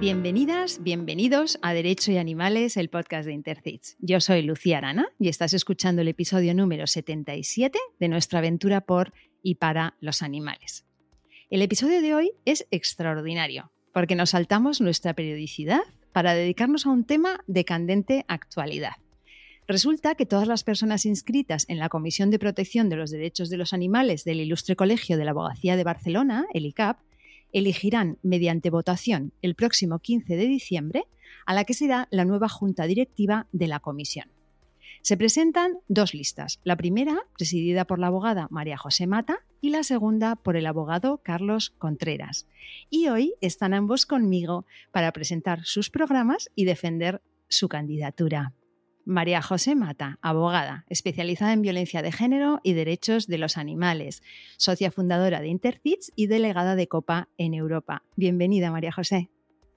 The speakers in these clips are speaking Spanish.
Bienvenidas, bienvenidos a Derecho y Animales, el podcast de Intercits. Yo soy Lucía Arana y estás escuchando el episodio número 77 de nuestra aventura por y para los animales. El episodio de hoy es extraordinario porque nos saltamos nuestra periodicidad para dedicarnos a un tema de candente actualidad. Resulta que todas las personas inscritas en la Comisión de Protección de los Derechos de los Animales del Ilustre Colegio de la Abogacía de Barcelona, el ICAP, elegirán mediante votación el próximo 15 de diciembre a la que será la nueva junta directiva de la comisión. Se presentan dos listas, la primera presidida por la abogada María José Mata y la segunda por el abogado Carlos Contreras. Y hoy están ambos conmigo para presentar sus programas y defender su candidatura. María José Mata, abogada, especializada en violencia de género y derechos de los animales, socia fundadora de Intercits y delegada de COPA en Europa. Bienvenida, María José.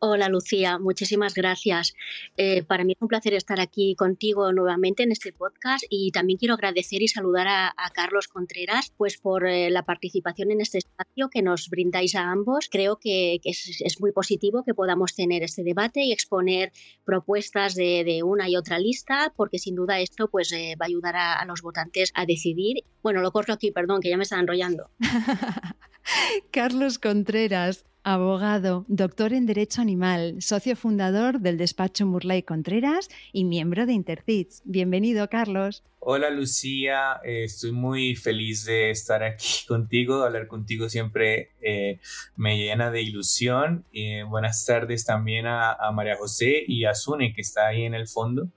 Hola Lucía, muchísimas gracias. Eh, para mí es un placer estar aquí contigo nuevamente en este podcast y también quiero agradecer y saludar a, Carlos Contreras pues por eh, la participación en este espacio que nos brindáis a ambos. Creo que, es, muy positivo que podamos tener este debate y exponer propuestas de, una y otra lista porque sin duda esto pues eh, va a ayudar a, los votantes a decidir. Bueno, lo corro aquí, perdón, que ya me está enrollando. Carlos Contreras, abogado, doctor en Derecho Animal, socio fundador del despacho Murley Contreras y miembro de Intercits. Bienvenido, Carlos. Hola, Lucía. Eh, estoy muy feliz de estar aquí contigo. Hablar contigo siempre eh, me llena de ilusión. buenas tardes también a, María José y a Sune, que está ahí en el fondo.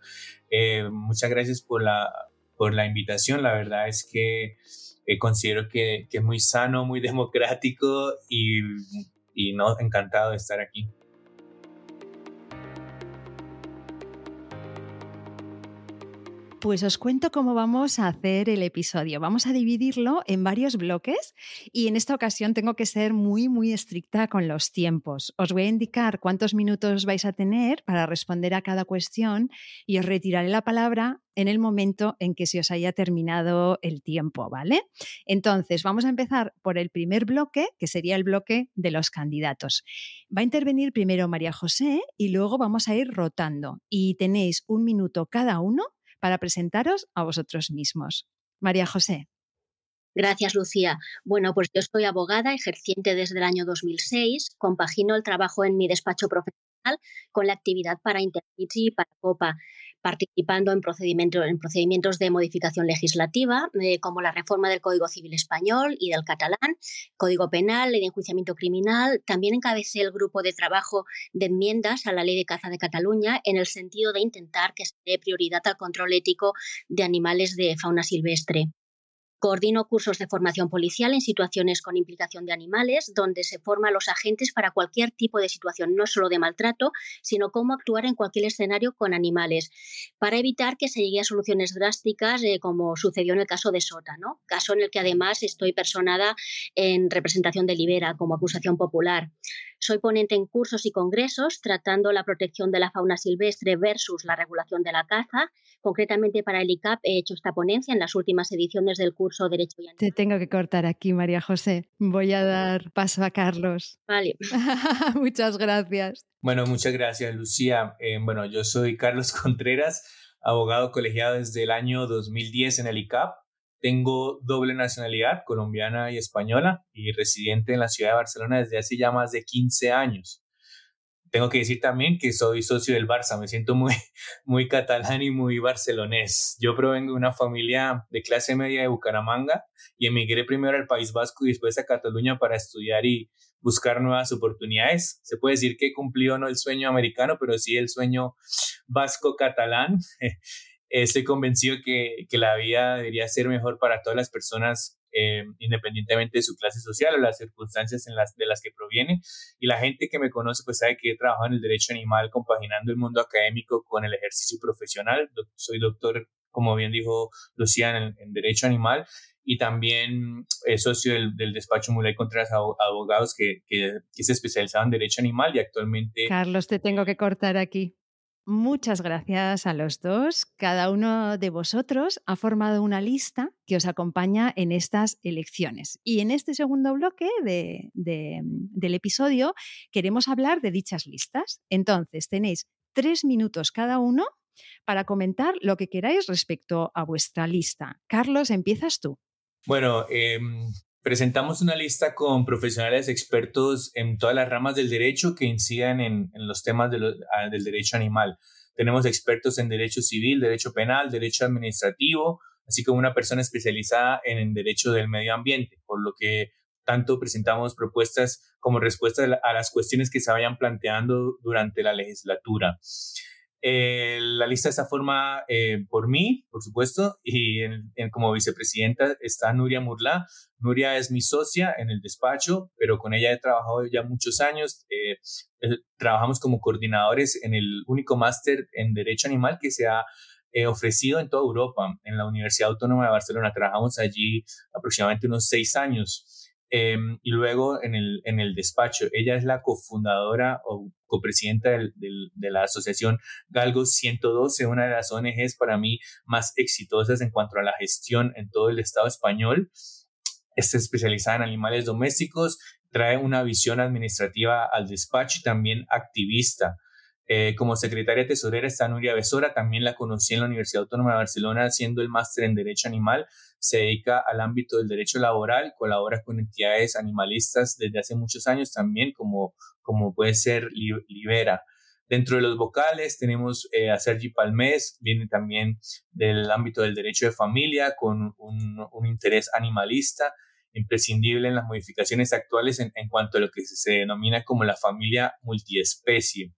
Eh, muchas gracias por la, por la invitación. La verdad es que considero que, que, es muy sano, muy democrático y y no, encantado de estar aquí. Pues os cuento cómo vamos a hacer el episodio. Vamos a dividirlo en varios bloques y en esta ocasión tengo que ser muy, muy estricta con los tiempos. Os voy a indicar cuántos minutos vais a tener para responder a cada cuestión y os retiraré la palabra en el momento en que se os haya terminado el tiempo, ¿vale? Entonces, vamos a empezar por el primer bloque, que sería el bloque de los candidatos. Va a intervenir primero María José y luego vamos a ir rotando y tenéis un minuto cada uno para presentaros a vosotros mismos. María José. Gracias, Lucía. Bueno, pues yo soy abogada, ejerciente desde el año 2006, compagino el trabajo en mi despacho profesional con la actividad para Intercity y para COPA participando en, en procedimientos de modificación legislativa, eh, como la reforma del Código Civil Español y del catalán, Código Penal, Ley de Enjuiciamiento Criminal. También encabecé el grupo de trabajo de enmiendas a la Ley de Caza de Cataluña en el sentido de intentar que se dé prioridad al control ético de animales de fauna silvestre. Coordino cursos de formación policial en situaciones con implicación de animales, donde se forma a los agentes para cualquier tipo de situación, no solo de maltrato, sino cómo actuar en cualquier escenario con animales, para evitar que se llegue a soluciones drásticas, eh, como sucedió en el caso de Sota, caso en el que además estoy personada en representación de Libera como acusación popular. Soy ponente en cursos y congresos tratando la protección de la fauna silvestre versus la regulación de la caza. Concretamente para el ICAP he hecho esta ponencia en las últimas ediciones del curso Derecho y Te tengo que cortar aquí, María José. Voy a dar paso a Carlos. Vale. muchas gracias. Bueno, muchas gracias, Lucía. Eh, bueno, yo soy Carlos Contreras, abogado colegiado desde el año 2010 en el ICAP. Tengo doble nacionalidad, colombiana y española, y residente en la ciudad de Barcelona desde hace ya más de 15 años tengo que decir también que soy socio del Barça, me siento muy, muy catalán y muy barcelonés. Yo provengo de una familia de clase media de Bucaramanga y emigré primero al País Vasco y después a Cataluña para estudiar y buscar nuevas oportunidades. Se puede decir que cumplió no el sueño americano, pero sí el sueño vasco-catalán. Estoy convencido que, que la vida debería ser mejor para todas las personas eh, independientemente de su clase social o las circunstancias en las, de las que proviene. Y la gente que me conoce pues sabe que he trabajado en el derecho animal compaginando el mundo académico con el ejercicio profesional. Soy doctor, como bien dijo Lucía, en, derecho animal y también es socio del, despacho Mulay Contreras Abogados que, que, que, se especializaba en derecho animal y actualmente... Carlos, te tengo que cortar aquí. Muchas gracias a los dos. Cada uno de vosotros ha formado una lista que os acompaña en estas elecciones. Y en este segundo bloque del episodio queremos hablar de dichas listas. Entonces, tenéis tres minutos cada uno para comentar lo que queráis respecto a vuestra lista. Carlos, empiezas tú. Bueno, em, presentamos una lista con profesionales expertos en todas las ramas del derecho que incidan en, los temas del derecho animal. Tenemos expertos en derecho civil, derecho penal, derecho administrativo, así como una persona especializada en el derecho del medio ambiente, por lo que tanto presentamos propuestas como respuestas a las cuestiones que se vayan planteando durante la legislatura. Eh, la lista está formada eh, por mí, por supuesto, y como vicepresidenta está Nuria Murla. Nuria es mi socia en el despacho, pero con ella he trabajado ya muchos años. Eh, trabajamos como coordinadores en el único máster en Derecho Animal que se ha ofrecido en toda Europa, en la Universidad Autónoma de Barcelona. Trabajamos allí aproximadamente unos seis años. Em, y luego en el, en el despacho, ella es la cofundadora o copresidenta de la asociación Galgo 112, una de las ONGs para mí más exitosas en cuanto a la gestión en todo el Estado español. Está especializada en animales domésticos, trae una visión administrativa al despacho y también activista. Eh, como secretaria tesorera está Nuria Besora, también la conocí en la Universidad Autónoma de Barcelona haciendo el máster en Derecho Animal. Se dedica al ámbito del derecho laboral, colabora con entidades animalistas desde hace muchos años también, como, como puede ser Libera. Dentro de los vocales tenemos eh, a Sergi Palmés, viene también del ámbito del derecho de familia, con un, un interés animalista imprescindible en las modificaciones actuales en, en, cuanto a lo que se denomina como la familia multiespecie.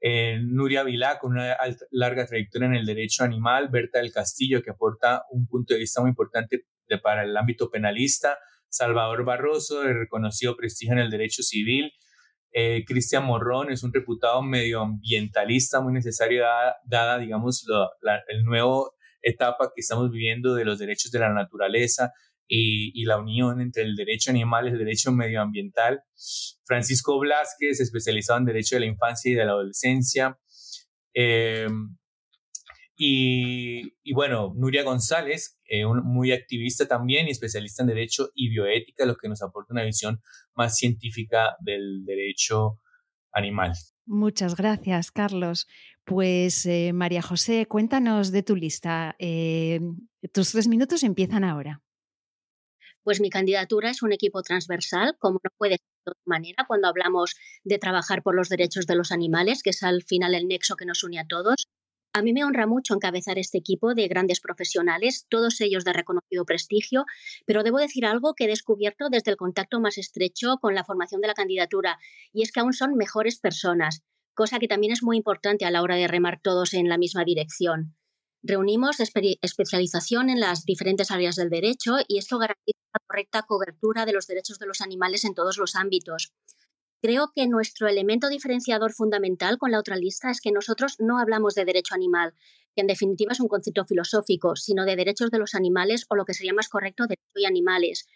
Eh, Nuria Vilá, con una larga trayectoria en el derecho animal, Berta del Castillo, que aporta un punto de vista muy importante para el ámbito penalista, Salvador Barroso, de reconocido prestigio en el derecho civil, eh, Cristian Morrón es un reputado medioambientalista muy necesario dada, digamos, la, nuevo etapa que estamos viviendo de los derechos de la naturaleza, y, la unión entre el derecho animal y el derecho medioambiental. Francisco Blasquez, especializado en derecho de la infancia y de la adolescencia. Em, y, bueno, Nuria González, eh, muy activista también y especialista en derecho y bioética, lo que nos aporta una visión más científica del derecho animal. Muchas gracias, Carlos. Pues eh, María José, cuéntanos de tu lista. Eh, tus tres minutos empiezan ahora. Pues mi candidatura es un equipo transversal, como no puede ser de otra manera cuando hablamos de trabajar por los derechos de los animales, que es al final el nexo que nos une a todos. A mí me honra mucho encabezar este equipo de grandes profesionales, todos ellos de reconocido prestigio, pero debo decir algo que he descubierto desde el contacto más estrecho con la formación de la candidatura, y es que aún son mejores personas, cosa que también es muy importante a la hora de remar todos en la misma dirección. Reunimos especialización en las diferentes áreas del derecho y esto garantiza la correcta cobertura de los derechos de los animales en todos los ámbitos. Creo que nuestro elemento diferenciador fundamental con la otra lista es que nosotros no hablamos de derecho animal, que en definitiva es un concepto filosófico, sino de derechos de los animales o lo que sería más correcto, derecho y animales,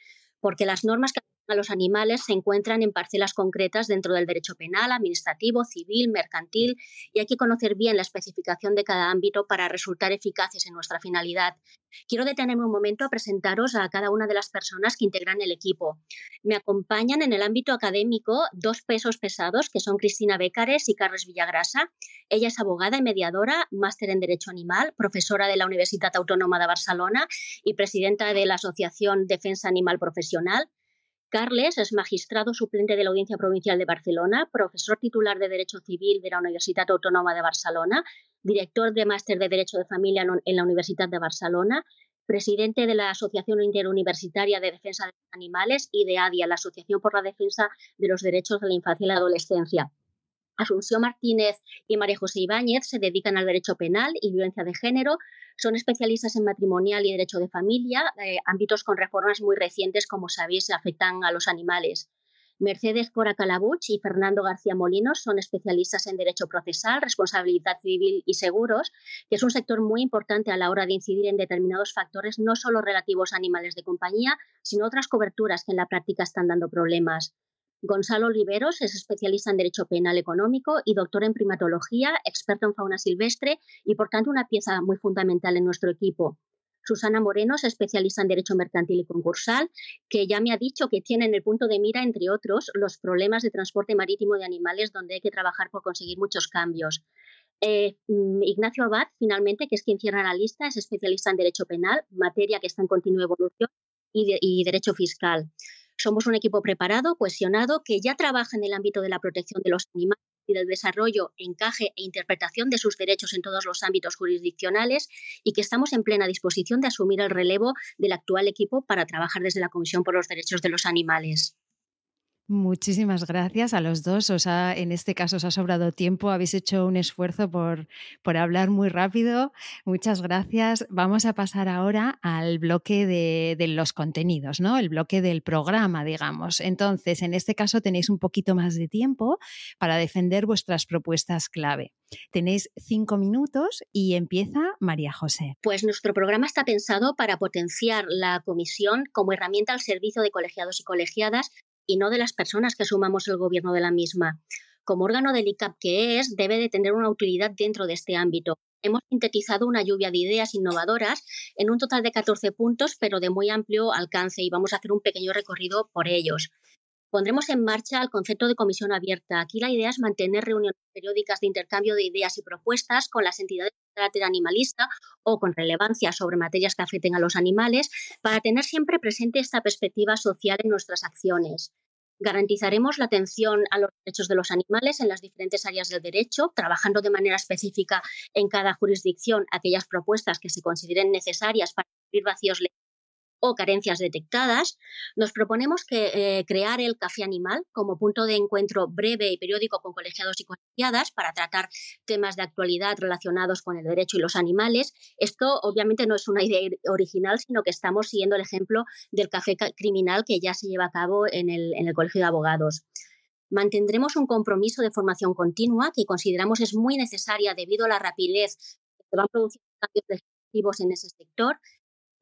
porque las normas que a los animales se encuentran en parcelas concretas dentro del derecho penal, administrativo, civil, mercantil y hay que conocer bien la especificación de cada ámbito para resultar eficaces en nuestra finalidad. Quiero detenerme un momento a presentaros a cada una de las personas que integran el equipo. Me acompañan en el ámbito académico dos pesos pesados que son Cristina Bécares y Carlos Villagrasa. Ella es abogada y mediadora, máster en Derecho Animal, profesora de la Universidad Autónoma de Barcelona y presidenta de la Asociación Defensa Animal Profesional. Carles es magistrado suplente de la Audiencia Provincial de Barcelona, profesor titular de Derecho Civil de la Universidad Autónoma de Barcelona, director de Máster de Derecho de Familia en la Universidad de Barcelona, presidente de la Asociación Interuniversitaria de Defensa de Animales y de ADIA, la Asociación por la Defensa de los Derechos de la Infancia y la Adolescencia. Asunción Martínez y María José Ibáñez se dedican al derecho penal y violencia de género, son especialistas en matrimonial y derecho de familia, eh, ámbitos con reformas muy recientes, como sabéis, afectan a los animales. Mercedes Cora Calabuch y Fernando García Molinos son especialistas en derecho procesal, responsabilidad civil y seguros, que es un sector muy importante a la hora de incidir en determinados factores, no solo relativos a animales de compañía, sino otras coberturas que en la práctica están dando problemas. Gonzalo Oliveros es especialista en Derecho Penal Económico y doctor en primatología, experto en fauna silvestre y, por tanto, una pieza muy fundamental en nuestro equipo. Susana Moreno es especialista en Derecho Mercantil y Concursal, que ya me ha dicho que tiene en el punto de mira, entre otros, los problemas de transporte marítimo de animales, donde hay que trabajar por conseguir muchos cambios. Eh, mm, Ignacio Abad, finalmente, que es quien cierra la lista, es especialista en Derecho Penal, materia que está en continua evolución, y, Derecho Fiscal. Somos un equipo preparado, cohesionado, que ya trabaja en el ámbito de la protección de los animales y del desarrollo, encaje e interpretación de sus derechos en todos los ámbitos jurisdiccionales y que estamos en plena disposición de asumir el relevo del actual equipo para trabajar desde la Comisión por los Derechos de los Animales. Muchísimas gracias a los dos. O sea, en este caso os ha sobrado tiempo, habéis hecho un esfuerzo por, por hablar muy rápido. Muchas gracias. Vamos a pasar ahora al bloque de, de, los contenidos, ¿no? El bloque del programa, digamos. Entonces, en este caso tenéis un poquito más de tiempo para defender vuestras propuestas clave. Tenéis cinco minutos y empieza María José. Pues nuestro programa está pensado para potenciar la comisión como herramienta al servicio de colegiados y colegiadas y no de las personas que asumamos el gobierno de la misma. Como órgano del ICAP que es, debe de tener una utilidad dentro de este ámbito. Hemos sintetizado una lluvia de ideas innovadoras en un total de 14 puntos, pero de muy amplio alcance, y vamos a hacer un pequeño recorrido por ellos. Pondremos en marcha el concepto de comisión abierta. Aquí la idea es mantener reuniones periódicas de intercambio de ideas y propuestas con las entidades de carácter animalista o con relevancia sobre materias que afecten a los animales para tener siempre presente esta perspectiva social en nuestras acciones. Garantizaremos la atención a los derechos de los animales en las diferentes áreas del derecho, trabajando de manera específica en cada jurisdicción aquellas propuestas que se consideren necesarias para cubrir vacíos legales o carencias detectadas, nos proponemos que, eh, crear el Café Animal como punto de encuentro breve y periódico con colegiados y colegiadas para tratar temas de actualidad relacionados con el derecho y los animales. Esto obviamente no es una idea original, sino que estamos siguiendo el ejemplo del café criminal que ya se lleva a cabo en el, Colegio de Abogados. Mantendremos un compromiso de formación continua que consideramos es muy necesaria debido a la rapidez que van produciendo cambios legislativos en ese sector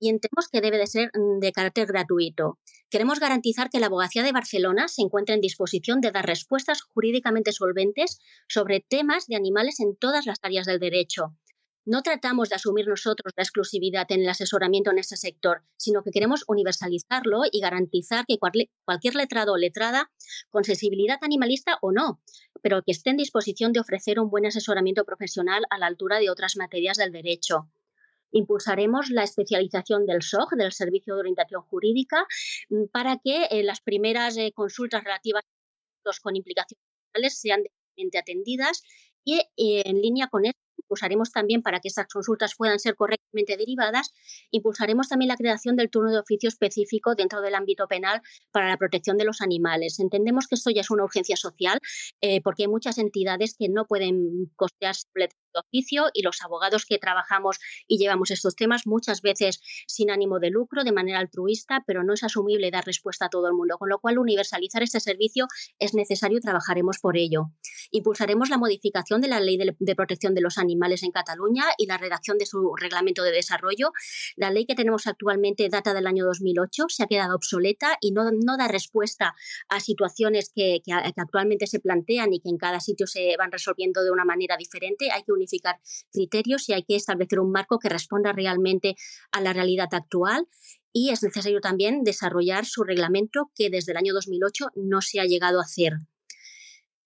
y entendemos que debe de ser mm, de carácter gratuito. Queremos garantizar que la Abogacía de Barcelona se encuentre en disposición de dar respuestas jurídicamente solventes sobre temas de animales en todas las áreas del derecho. No tratamos de asumir nosotros la exclusividad en el asesoramiento en ese sector, sino que queremos universalizarlo y garantizar que cualquier letrado o letrada, con sensibilidad animalista o no, pero que esté en disposición de ofrecer un buen asesoramiento profesional a la altura de otras materias del derecho. Impulsaremos la especialización del SOG, del Servicio de Orientación Jurídica, mm, para que eh, las primeras eh, consultas relativas a los con implicaciones sean debidamente atendidas y eh, en línea con esto impulsaremos también para que estas consultas puedan ser correctamente derivadas, impulsaremos también la creación del turno de oficio específico dentro del ámbito penal para la protección de los animales. Entendemos que esto ya es una urgencia social porque hay muchas entidades que no pueden costearse oficio y los abogados que trabajamos y llevamos estos temas muchas veces sin ánimo de lucro, de manera altruista, pero no es asumible dar respuesta a todo el mundo, con lo cual universalizar este servicio es necesario y trabajaremos por ello. Impulsaremos la modificación de la Ley de, Protección de los Animales en Cataluña y la redacción de su reglamento de desarrollo. La ley que tenemos actualmente data del año 2008, se ha quedado obsoleta y no, no da respuesta a situaciones que, que, actualmente se plantean y que en cada sitio se van resolviendo de una manera diferente. Hay que unificar criterios y hay que establecer un marco que responda realmente a la realidad actual y es necesario también desarrollar su reglamento que desde el año 2008 no se ha llegado a hacer.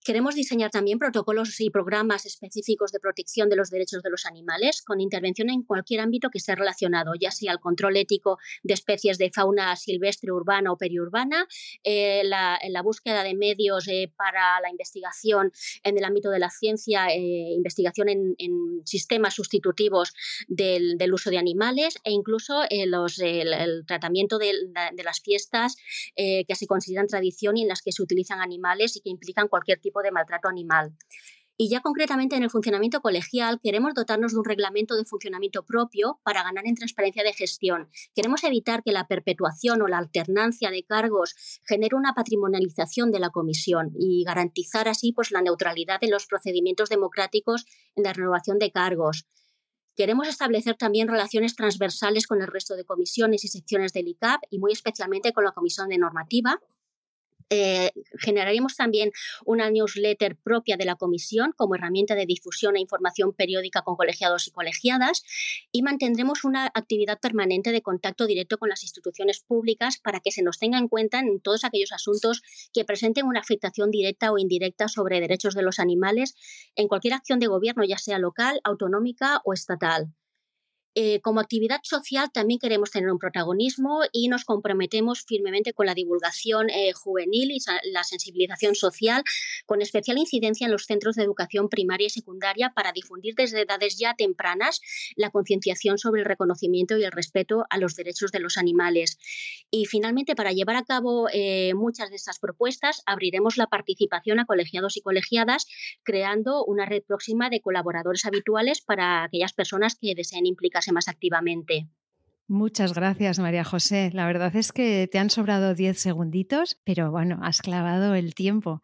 Queremos diseñar también protocolos y programas específicos de protección de los derechos de los animales con intervención en cualquier ámbito que esté relacionado, ya sea el control ético de especies de fauna silvestre, urbana o periurbana, eh, la, búsqueda de medios eh, para la investigación en el ámbito de la ciencia, eh, investigación en, sistemas sustitutivos del, uso de animales e incluso los, el, tratamiento de, de las fiestas que se consideran tradición y en las que se utilizan animales y que implican cualquier tipo de maltrato animal. Y ya concretamente en el funcionamiento colegial queremos dotarnos de un reglamento de funcionamiento propio para ganar en transparencia de gestión. Queremos evitar que la perpetuación o la alternancia de cargos genere una patrimonialización de la comisión y garantizar así pues, la neutralidad en los procedimientos democráticos en la renovación de cargos. Queremos establecer también relaciones transversales con el resto de comisiones y secciones del ICAP y muy especialmente con la Comisión de Normativa Eh, generaremos también una newsletter propia de la comisión como herramienta de difusión e información periódica con colegiados y colegiadas y mantendremos una actividad permanente de contacto directo con las instituciones públicas para que se nos tenga en cuenta en todos aquellos asuntos que presenten una afectación directa o indirecta sobre derechos de los animales en cualquier acción de gobierno, ya sea local, autonómica o estatal. Eh, como actividad social también queremos tener un protagonismo y nos comprometemos firmemente con la divulgación eh, juvenil y la sensibilización social, con especial incidencia en los centros de educación primaria y secundaria para difundir desde edades ya tempranas la concienciación sobre el reconocimiento y el respeto a los derechos de los animales. Y finalmente, para llevar a cabo eh, muchas de estas propuestas, abriremos la participación a colegiados y colegiadas, creando una red próxima de colaboradores habituales para aquellas personas que deseen implicarse más activamente. Muchas gracias, María José. La verdad es que te han sobrado 10 segunditos, pero bueno, has clavado el tiempo.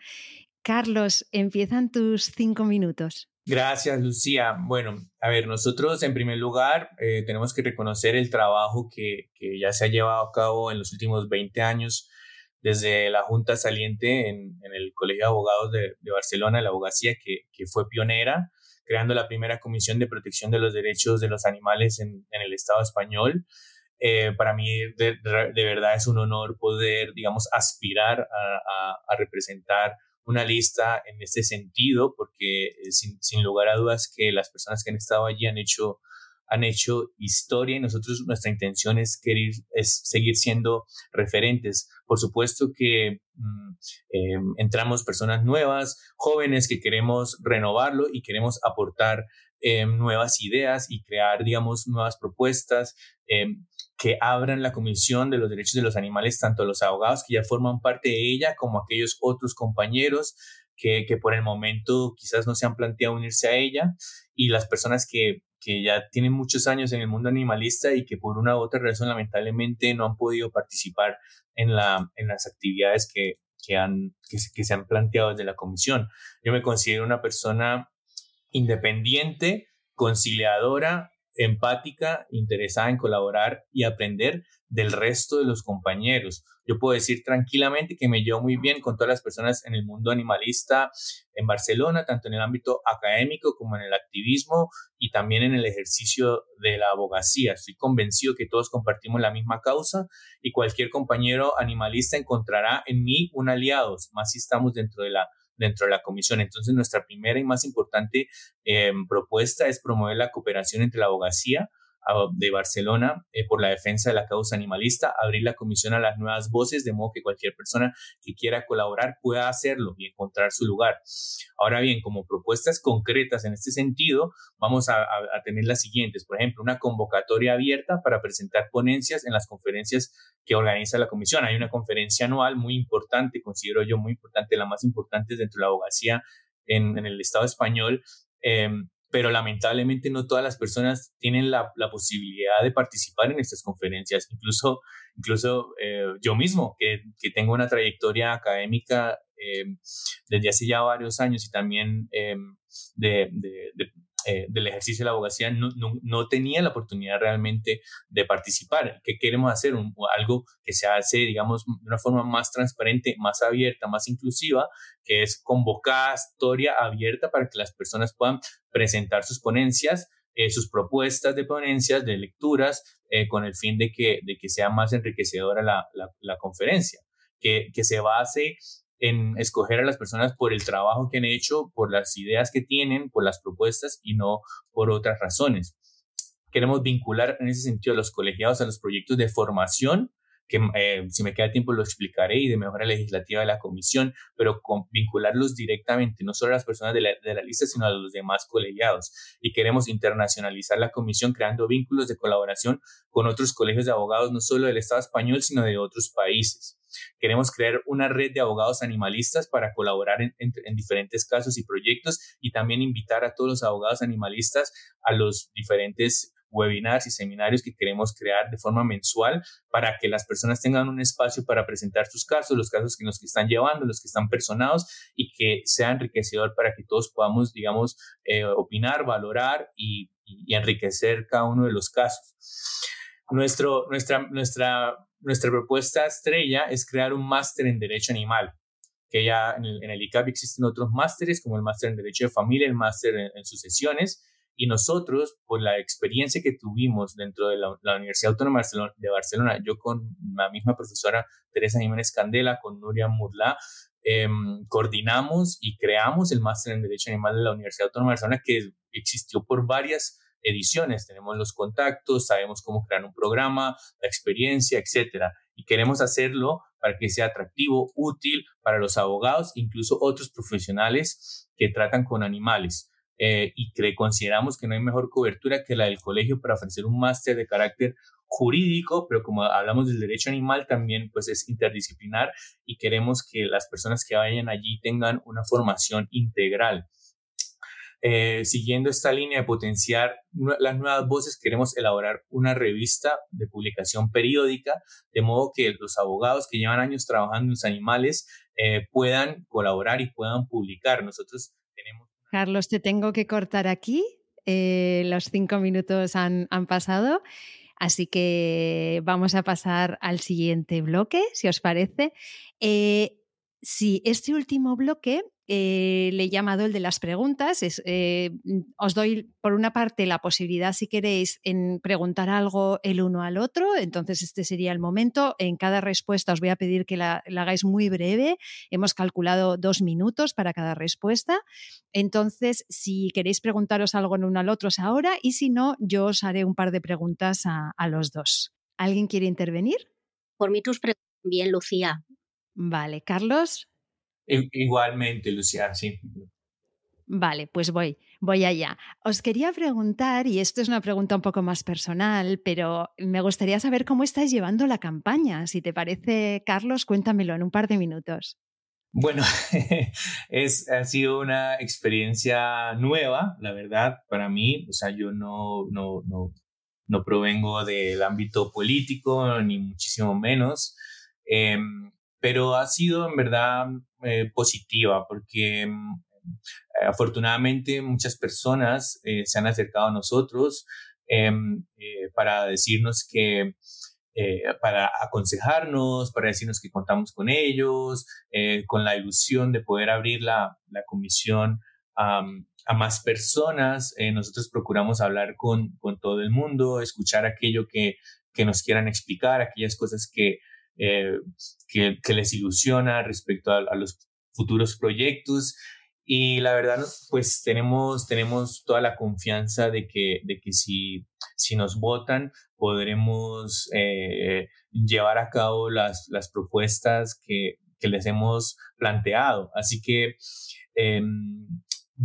Carlos, empiezan tus cinco minutos. Gracias, Lucía. Bueno, a ver, nosotros en primer lugar eh, tenemos que reconocer el trabajo que, ya se ha llevado a cabo en los últimos 20 años desde la Junta Saliente en, el Colegio de Abogados de, Barcelona, la abogacía que, que fue pionera creando la primera Comisión de Protección de los Derechos de los Animales en, el Estado español. Eh, para mí de, verdad es un honor poder, digamos, aspirar a, representar una lista en este sentido, porque eh, sin, sin, lugar a dudas que las personas que han estado allí han hecho han hecho historia y nosotros nuestra intención es, querer, es seguir siendo referentes. Por supuesto que mm, em, entramos personas nuevas, jóvenes que queremos renovarlo y queremos aportar em, nuevas ideas y crear, digamos, nuevas propuestas em, que abran la Comisión de los Derechos de los Animales, tanto los abogados que ya forman parte de ella como aquellos otros compañeros que, que por el momento quizás no se han planteado unirse a ella y las personas que que ya tienen muchos años en el mundo animalista y que por una u otra razón lamentablemente no han podido participar en, la, en las actividades que, que, han, que, que se han planteado desde la comisión. Yo me considero una persona independiente, conciliadora, empática, interesada en colaborar y aprender del resto de los compañeros. Yo puedo decir tranquilamente que me llevo muy bien con todas las personas en el mundo animalista en Barcelona, tanto en el ámbito académico como en el activismo y también en el ejercicio de la abogacía. Estoy convencido que todos compartimos la misma causa y cualquier compañero animalista encontrará en mí un aliado, más si estamos dentro de la dentro de la comisión. Entonces, nuestra primera y más importante eh, propuesta es promover la cooperación entre la abogacía, de Barcelona eh, por la defensa de la causa animalista, abrir la comisión a las nuevas voces, de modo que cualquier persona que quiera colaborar pueda hacerlo y encontrar su lugar. Ahora bien, como propuestas concretas en este sentido, vamos a, tener las siguientes. Por ejemplo, una convocatoria abierta para presentar ponencias en las conferencias que organiza la comisión. Hay una conferencia anual muy importante, considero yo muy importante, la más importante dentro de la abogacía en, el Estado español, em, pero lamentablemente no todas las personas tienen la, posibilidad de participar en estas conferencias. Incluso, incluso eh, yo mismo, que, que, tengo una trayectoria académica eh, desde hace ya varios años y también eh, de, eh, del ejercicio de la abogacía no, no, tenía la oportunidad realmente de participar. ¿Qué queremos hacer? algo que se hace, digamos, de una forma más transparente, más abierta, más inclusiva, que es convocatoria abierta para que las personas puedan presentar sus ponencias, eh, sus propuestas de ponencias, de lecturas, eh, con el fin de que, de que sea más enriquecedora la, la, conferencia, que, que se base en escoger a las personas por el trabajo que han hecho, por las ideas que tienen, por las propuestas y no por otras razones. Queremos vincular en ese sentido a los colegiados a los proyectos de formación, que eh, si me queda tiempo lo explicaré, y de mejora legislativa de la comisión, pero con, vincularlos directamente, no solo a las personas de la, de la lista, sino a los demás colegiados. Y queremos internacionalizar la comisión creando vínculos de colaboración con otros colegios de abogados, no solo del Estado español, sino de otros países. Queremos crear una red de abogados animalistas para colaborar en, diferentes casos y proyectos y también invitar a todos los abogados animalistas a los diferentes webinars y seminarios que queremos crear de forma mensual para que las personas tengan un espacio para presentar sus casos, los casos que nos que están llevando, los que están personados y que sea enriquecedor para que todos podamos, digamos, eh, opinar, valorar y, y enriquecer cada uno de los casos. Nuestro, nuestra, nuestra nuestra propuesta estrella es crear un máster en Derecho Animal, que ya en el, en el ICAP existen otros másteres, como el máster en Derecho de Familia, el máster en, sucesiones, y nosotros, por la experiencia que tuvimos dentro de la, Universidad Autónoma de Barcelona, yo con la misma profesora Teresa Jiménez Candela, con Nuria Murla, em, coordinamos y creamos el máster en Derecho Animal de la Universidad Autónoma de Barcelona, que existió por varias ediciones, tenemos los contactos, sabemos cómo crear un programa, la experiencia, etcétera. Y queremos hacerlo para que sea atractivo, útil para los abogados, incluso otros profesionales que tratan con animales. Eh, y que consideramos que no hay mejor cobertura que la del colegio para ofrecer un máster de carácter jurídico, pero como hablamos del derecho animal, también pues es interdisciplinar y queremos que las personas que vayan allí tengan una formación integral. Eh, siguiendo esta línea de potenciar las nuevas voces, queremos elaborar una revista de publicación periódica, de modo que los abogados que llevan años trabajando en los animales eh, puedan colaborar y puedan publicar. Nosotros tenemos... Carlos, te tengo que cortar aquí. Eh, los cinco minutos han, han pasado. Así que vamos a pasar al siguiente bloque, si os parece. sí, este último bloque eh, le he llamado el de las preguntas. Eh, mm, os doy, por una parte, la posibilidad, si queréis, en preguntar algo el uno al otro. Entonces, este sería el momento. En cada respuesta os voy a pedir que la, hagáis muy breve. Hemos calculado dos minutos para cada respuesta. Entonces, si queréis preguntaros algo en uno al otro es ahora y si no, yo os haré un par de preguntas a, a los dos. ¿Alguien quiere intervenir? Por mí tus preguntas bien, Lucía. Vale, Carlos. Igualmente, Lucía, sí. Vale, pues voy, voy allá. Os quería preguntar, y esto es una pregunta un poco más personal, pero me gustaría saber cómo estáis llevando la campaña. Si te parece, Carlos, cuéntamelo en un par de minutos. Bueno, es, ha sido una experiencia nueva, la verdad, para mí. O sea, yo no, no, no, no provengo del ámbito político, ni muchísimo menos. Em, pero ha sido en verdad eh, positiva porque mm, eh, afortunadamente muchas personas eh, se han acercado a nosotros em, para decirnos que, para aconsejarnos, para decirnos que contamos con ellos, con la ilusión de poder abrir la, comisión a más personas. nosotros procuramos hablar con, con, todo el mundo, escuchar aquello que, que nos quieran explicar, aquellas cosas que eh, que, les ilusiona respecto a, los futuros proyectos. Y la verdad, pues tenemos, tenemos toda la confianza de que, de que si, si nos votan, podremos eh, llevar a cabo las, las propuestas que, que les hemos planteado. Así que em,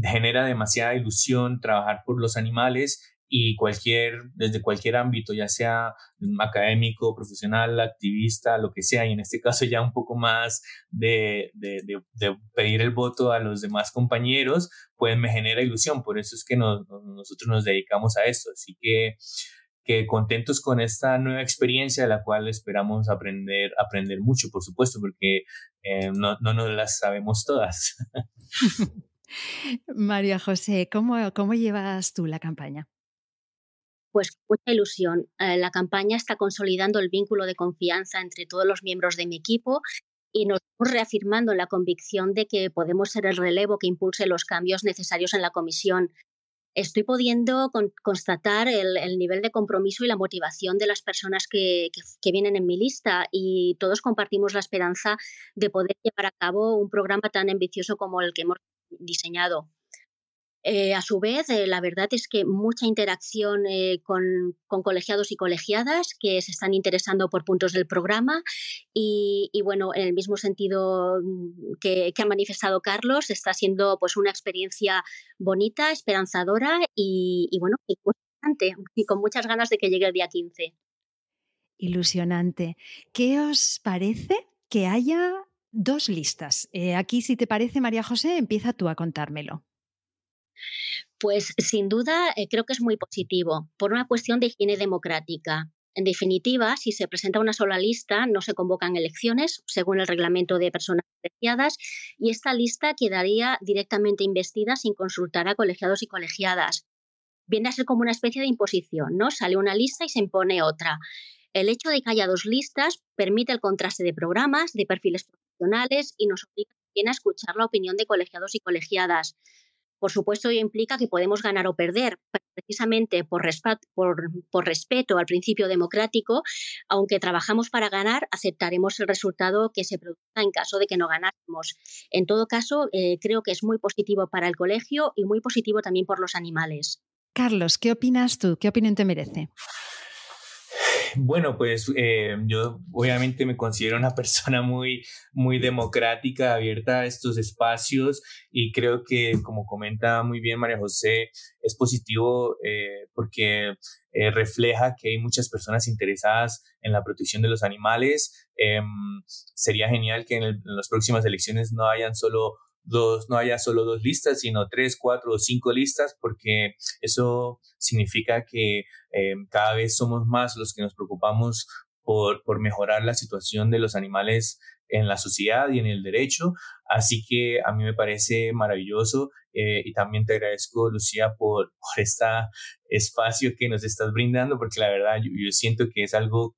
genera demasiada ilusión trabajar por los animales y cualquier, desde cualquier ámbito, ya sea académico, profesional, activista, lo que sea, y en este caso ya un poco más de, de, pedir el voto a los demás compañeros, pues me genera ilusión, por eso es que nosotros nos dedicamos a esto, así que, que contentos con esta nueva experiencia de la cual esperamos aprender, aprender mucho, por supuesto, porque eh, no, no nos las sabemos todas. María José, ¿cómo, ¿cómo llevas tú la campaña? Pues mucha ilusión. Eh, la campaña está consolidando el vínculo de confianza entre todos los miembros de mi equipo y nos estamos reafirmando la convicción de que podemos ser el relevo que impulse los cambios necesarios en la comisión. Estoy pudiendo constatar el, nivel de compromiso y la motivación de las personas que vienen en mi lista y todos compartimos la esperanza de poder llevar a cabo un programa tan ambicioso como el que hemos diseñado. Eh, a su vez, eh, la verdad es que mucha interacción eh, con, colegiados y colegiadas que se están interesando por puntos del programa y, bueno, en el mismo sentido mm, que, ha manifestado Carlos, está siendo pues una experiencia bonita, esperanzadora y, bueno, ilusionante y con muchas ganas de que llegue el día 15. Ilusionante. ¿Qué os parece que haya dos listas? aquí, si te parece, María José, empieza tú a contármelo. Pues sin duda eh, creo que es muy positivo, por una cuestión de higiene democrática. En definitiva, si se presenta una sola lista, no se convocan elecciones según el reglamento de personas colegiadas y esta lista quedaría directamente investida sin consultar a colegiados y colegiadas. Viene a ser como una especie de imposición, ¿no? Sale una lista y se impone otra. El hecho de que haya dos listas permite el contraste de programas, de perfiles profesionales y nos obliga también a escuchar la opinión de colegiados y colegiadas. Por supuesto, implica que podemos ganar o perder, precisamente por, por, respeto al principio democrático, aunque trabajamos para ganar, aceptaremos el resultado que se produzca en caso de que no ganásemos. En todo caso, eh, creo que es muy positivo para el colegio y muy positivo también por los animales. Carlos, ¿qué opinas tú? ¿Qué opinión te merece? Bueno, pues eh, yo obviamente me considero una persona muy, muy democrática, abierta a estos espacios y creo que, como comenta muy bien María José, es positivo eh, porque eh, refleja que hay muchas personas interesadas en la protección de los animales. Em, sería genial que en, en las próximas elecciones no hayan solo dos, no haya solo dos listas, sino tres, cuatro o cinco listas, porque eso significa que eh, cada vez somos más los que nos preocupamos por, por mejorar la situación de los animales en la sociedad y en el derecho. Así que a mí me parece maravilloso eh, y también te agradezco, Lucía, por, por este espacio que nos estás brindando, porque la verdad yo, yo, siento que es algo,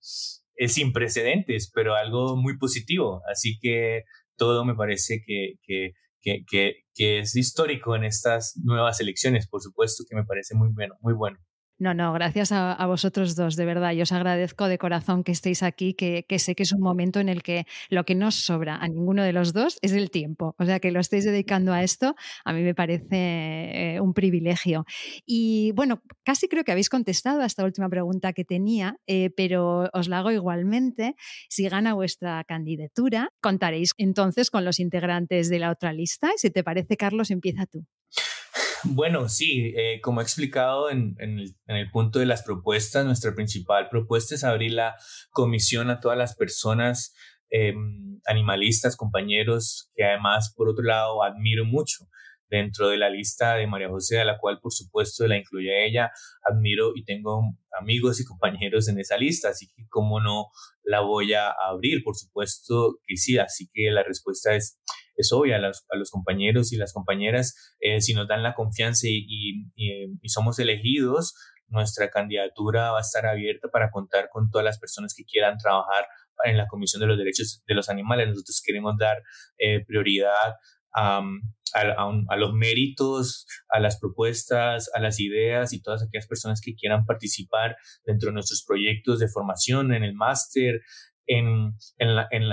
es sin precedentes, pero algo muy positivo. Así que todo me parece que, que, que, que, es histórico en estas nuevas elecciones, por supuesto que me parece muy bueno, muy bueno. No, no, gracias a, vosotros dos, de verdad. Yo os agradezco de corazón que estéis aquí, que, sé que es un momento en el que lo que nos sobra a ninguno de los dos es el tiempo. O sea, que lo estéis dedicando a esto, a mí me parece eh, un privilegio. Y bueno, casi creo que habéis contestado a esta última pregunta que tenía, eh, pero os la hago igualmente. Si gana vuestra candidatura, contaréis entonces con los integrantes de la otra lista. Y si te parece, Carlos, empieza tú. Bueno, sí, eh, como he explicado en, el, punto de las propuestas, nuestra principal propuesta es abrir la comisión a todas las personas em, animalistas, compañeros, que además, por otro lado, admiro mucho dentro de la lista de María José, a la cual por supuesto la incluye ella, admiro y tengo amigos y compañeros en esa lista, así que cómo no la voy a abrir, por supuesto que sí, así que la respuesta es es obvia a los, compañeros y las compañeras, eh, si nos dan la confianza y, somos elegidos, nuestra candidatura va a estar abierta para contar con todas las personas que quieran trabajar en la Comisión de los Derechos de los Animales. Nosotros queremos dar eh, prioridad a, los méritos, a las propuestas, a las ideas y todas aquellas personas que quieran participar dentro de nuestros proyectos de formación, en el máster, en, en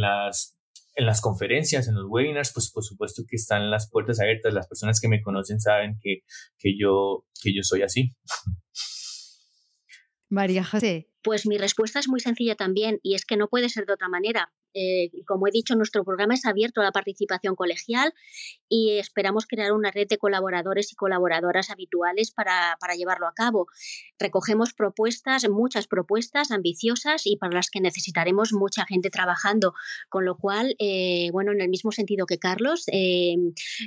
las en las conferencias, en los webinars, pues por supuesto que están las puertas abiertas. Las personas que me conocen saben que, que, yo, que yo soy así. María José. Pues mi respuesta es muy sencilla también y es que no puede ser de otra manera. Eh, como he dicho, nuestro programa es abierto a la participación colegial y esperamos crear una red de colaboradores y colaboradoras habituales para, llevarlo a cabo. Recogemos propuestas, muchas propuestas ambiciosas y para las que necesitaremos mucha gente trabajando, con lo cual, eh, bueno, en el mismo sentido que Carlos, eh,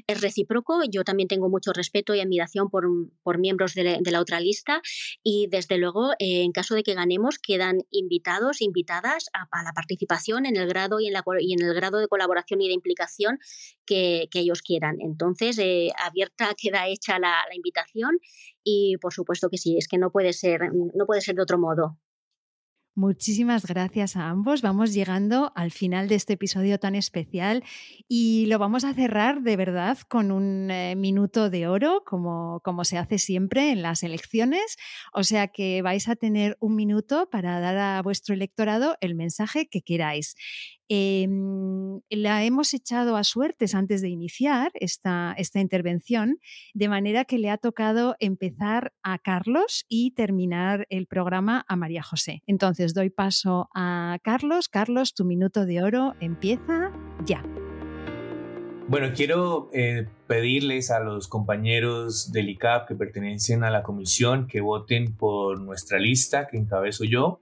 es recíproco. Yo también tengo mucho respeto y admiración por, miembros de, la otra lista y, desde luego, en caso de que ganemos, quedan invitados, invitadas a, a la participación en el y en, la, y en el grado de colaboración y de implicación que, ellos quieran. Entonces, eh, abierta queda hecha la, la invitación y por supuesto que sí, es que no puede ser, no puede ser de otro modo. Muchísimas gracias a ambos. Vamos llegando al final de este episodio tan especial y lo vamos a cerrar de verdad con un eh, minuto de oro, como, como se hace siempre en las elecciones. O sea que vais a tener un minuto para dar a vuestro electorado el mensaje que queráis. Em, la hemos echado a suertes antes de iniciar esta, esta intervención, de manera que le ha tocado empezar a Carlos y terminar el programa a María José. Entonces doy paso a Carlos. Carlos, tu minuto de oro empieza ya. Bueno, quiero eh, pedirles a los compañeros del ICAP que pertenecen a la comisión que voten por nuestra lista que encabezo yo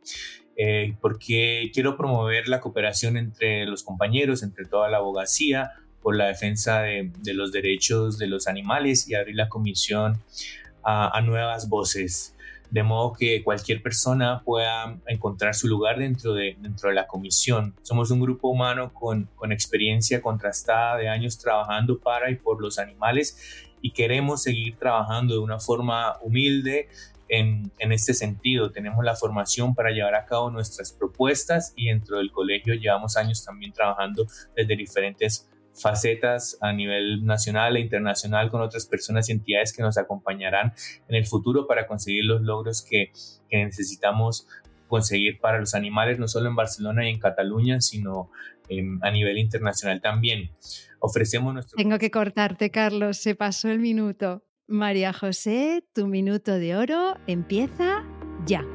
eh, porque quiero promover la cooperación entre los compañeros, entre toda la abogacía, por la defensa de, los derechos de los animales y abrir la comisión a, nuevas voces, de modo que cualquier persona pueda encontrar su lugar dentro de, dentro de la comisión. Somos un grupo humano con, con experiencia contrastada de años trabajando para y por los animales y queremos seguir trabajando de una forma humilde en, este sentido. Tenemos la formación para llevar a cabo nuestras propuestas y dentro del colegio llevamos años también trabajando desde diferentes facetas a nivel nacional e internacional con otras personas y entidades que nos acompañarán en el futuro para conseguir los logros que, necesitamos conseguir para los animales, no solo en Barcelona y en Cataluña, sino em, a nivel internacional también. Tengo que cortarte, Carlos, se pasó el minuto. María José, tu minuto de oro empieza ya.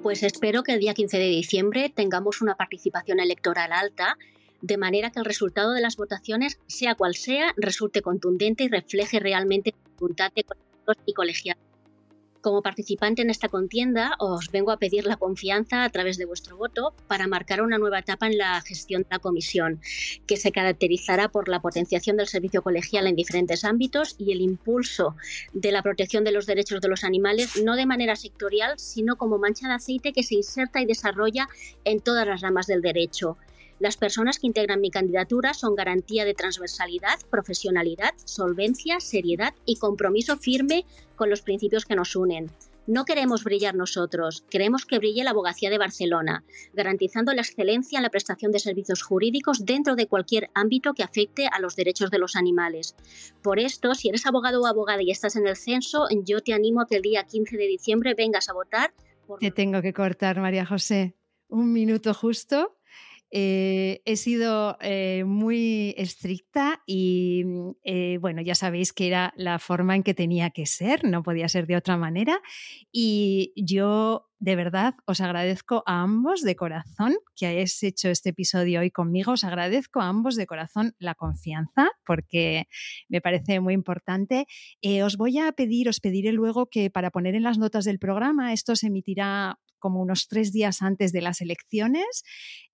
Pues espero que el día 15 de diciembre tengamos una participación electoral alta de manera que el resultado de las votaciones, sea cual sea, resulte contundente y refleje realmente la voluntad de y colegiados. Como participante en esta contienda, os vengo a pedir la confianza a través de vuestro voto para marcar una nueva etapa en la gestión de la comisión, que se caracterizará por la potenciación del servicio colegial en diferentes ámbitos y el impulso de la protección de los derechos de los animales, no de manera sectorial, sino como mancha de aceite que se inserta y desarrolla en todas las ramas del derecho. Las personas que integran mi candidatura son garantía de transversalidad, profesionalidad, solvencia, seriedad y compromiso firme con los principios que nos unen. No queremos brillar nosotros, queremos que brille la abogacía de Barcelona, garantizando la excelencia en la prestación de servicios jurídicos dentro de cualquier ámbito que afecte a los derechos de los animales. Por esto, si eres abogado o abogada y estás en el censo, yo te animo a que el día 15 de diciembre vengas a votar. Te tengo que cortar, María José. Un minuto justo eh, he sido eh, muy estricta y mm, eh, bueno, ya sabéis que era la forma en que tenía que ser, no podía ser de otra manera. Y yo de verdad os agradezco a ambos de corazón que hayáis hecho este episodio hoy conmigo. Os agradezco a ambos de corazón la confianza porque me parece muy importante. os voy a pedir, os pediré luego que para poner en las notas del programa, esto se emitirá como unos tres días antes de las elecciones.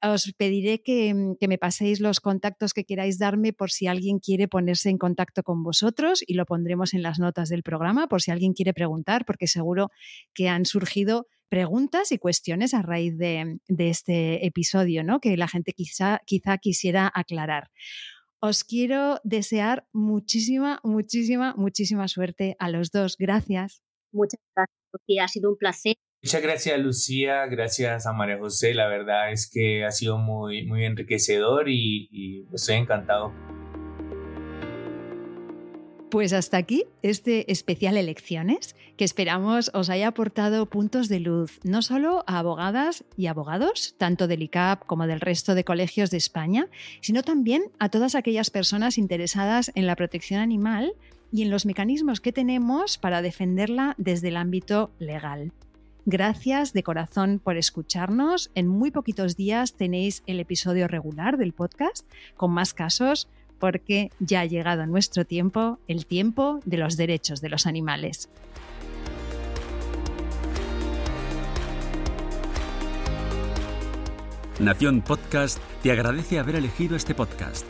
Os pediré mm, que, me paséis los contactos que queráis darme por si alguien quiere ponerse en contacto con vosotros y lo pondremos en las notas del programa por si alguien quiere preguntar, porque seguro que han surgido preguntas y cuestiones a raíz de, este episodio, ¿no? Que la gente quizá, quizá quisiera aclarar. Os quiero desear muchísima, muchísima, muchísima suerte a los dos. Gracias. Muchas gracias, Ha sido un placer Muchas gracias Lucía, gracias a María José, la verdad es que ha sido muy, muy enriquecedor y, estoy encantado. Pues hasta aquí este especial elecciones que esperamos os haya aportado puntos de luz no solo a abogadas y abogados, tanto del ICAP como del resto de colegios de España, sino también a todas aquellas personas interesadas en la protección animal y en los mecanismos que tenemos para defenderla desde el ámbito legal. Gracias de corazón por escucharnos. En muy poquitos días tenéis el episodio regular del podcast con más casos porque ya ha llegado nuestro tiempo, el tiempo de los derechos de los animales. Nación Podcast te agradece haber elegido este podcast.